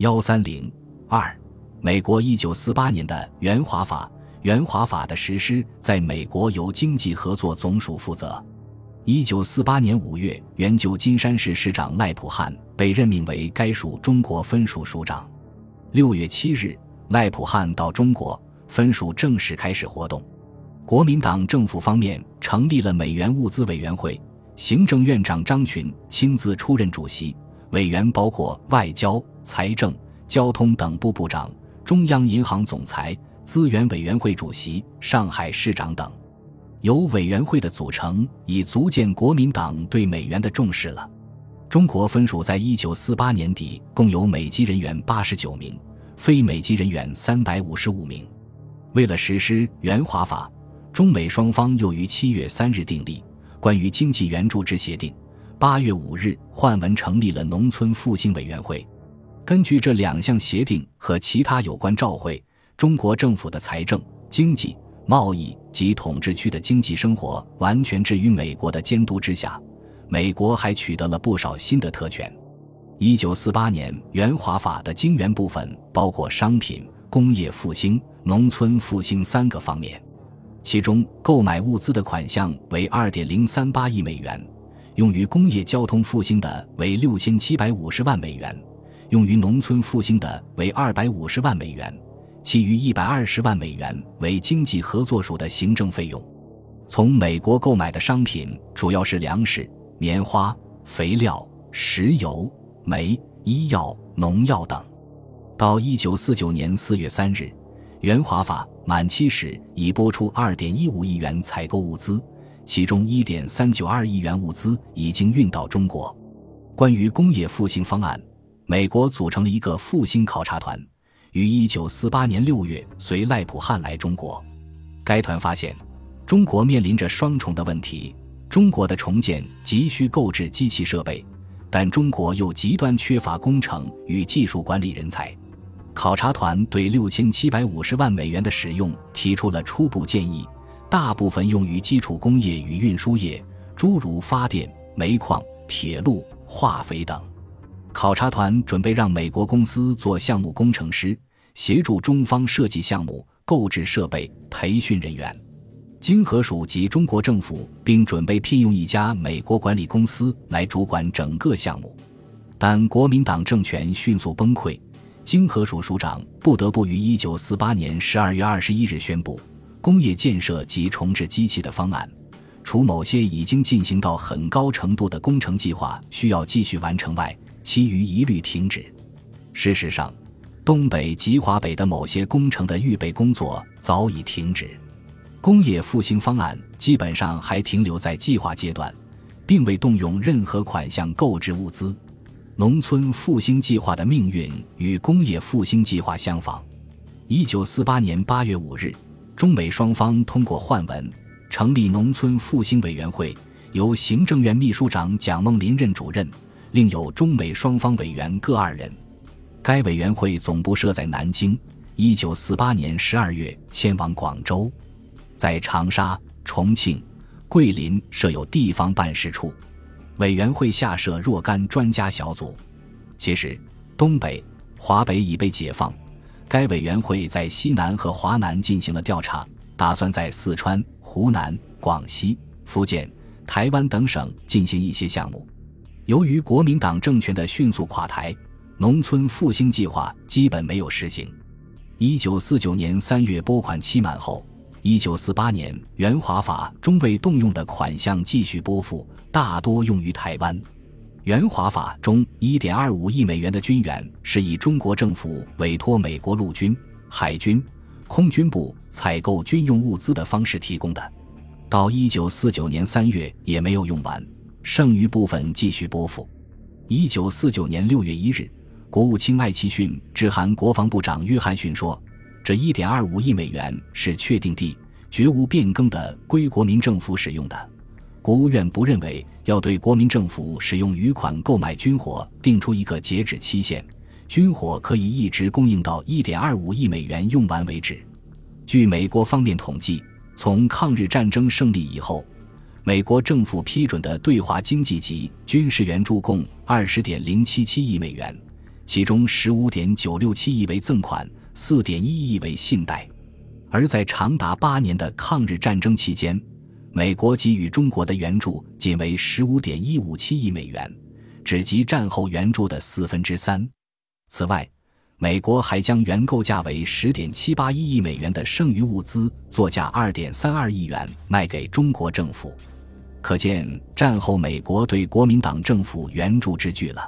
幺三零二，美国一九四八年的援华法，援华法的实施在美国由经济合作总署负责。一九四八年五月，原旧金山市市长赖普汉被任命为该署中国分署署长。六月七日，赖普汉到中国，分署正式开始活动。国民党政府方面成立了美元物资委员会，行政院长张群亲自出任主席，委员包括外交、财政、交通等部部长、中央银行总裁、资源委员会主席、上海市长等。由委员会的组成，已足见国民党对美元的重视了。中国分署在一九四八年底共有美籍人员八十九名，非美籍人员三百五十五名。为了实施援华法，中美双方又于七月三日订立关于经济援助之协定。八月五日，焕文成立了农村复兴委员会。根据这两项协定和其他有关照会，中国政府的财政、经济。贸易及统治区的经济生活完全置于美国的监督之下，美国还取得了不少新的特权。一九四八年援华法的经援部分包括商品、工业复兴、农村复兴三个方面，其中购买物资的款项为二点零三八亿美元，用于工业交通复兴的为六千七百五十万美元，用于农村复兴的为二百五十万美元。其余一百二十万美元为经济合作署的行政费用。从美国购买的商品主要是粮食、棉花、肥料、石油、煤、医药、农药等。到一九四九年四月三日，援华法满期时，已拨出二点一五亿元采购物资，其中一点三九二亿元物资已经运到中国。关于工业复兴方案，美国组成了一个复兴考察团。于一九四八年六月随赖普汉来中国，该团发现，中国面临着双重的问题：中国的重建急需购置机器设备，但中国又极端缺乏工程与技术管理人才。考察团对六千七百五十万美元的使用提出了初步建议，大部分用于基础工业与运输业，诸如发电、煤矿、铁路、化肥等。考察团准备让美国公司做项目工程师，协助中方设计项目、购置设备、培训人员。经合署及中国政府并准备聘用一家美国管理公司来主管整个项目，但国民党政权迅速崩溃，经合署署长不得不于一九四八年十二月二十一日宣布，工业建设及重置机器的方案，除某些已经进行到很高程度的工程计划需要继续完成外，其余一律停止。事实上，东北及华北的某些工程的预备工作早已停止，工业复兴方案基本上还停留在计划阶段，并未动用任何款项购置物资。农村复兴计划的命运与工业复兴计划相仿。一九四八年八月五日，中美双方通过换文，成立农村复兴委员会，由行政院秘书长蒋梦麟任主任。另有中美双方委员各二人，该委员会总部设在南京。一九四八年十二月迁往广州，在长沙、重庆、桂林设有地方办事处。委员会下设若干专家小组。其实，东北、华北已被解放，该委员会在西南和华南进行了调查，打算在四川、湖南、广西、福建、台湾等省进行一些项目。由于国民党政权的迅速垮台，农村复兴计划基本没有实行。一九四九年三月拨款期满后，一九四八年援华法中未动用的款项继续拨付，大多用于台湾。援华法中一点二五亿美元的军援是以中国政府委托美国陆军、海军、空军部采购军用物资的方式提供的，到一九四九年三月也没有用完。剩余部分继续拨付。一九四九年六月一日，国务卿艾奇逊致函国防部长约翰逊说：“这一点二五亿美元是确定地、绝无变更的，归国民政府使用的。国务院不认为要对国民政府使用余款购买军火定出一个截止期限，军火可以一直供应到一点二五亿美元用完为止。”据美国方面统计，从抗日战争胜利以后。美国政府批准的对华经济及军事援助共二十点零七七亿美元，其中十五点九六七亿为赠款，四点一亿为信贷。而在长达八年的抗日战争期间，美国给予中国的援助仅为十五点一五七亿美元，只及战后援助的四分之三。此外，美国还将原购价为十点七八一亿美元的剩余物资作价二点三二亿元卖给中国政府，可见战后美国对国民党政府援助之巨了。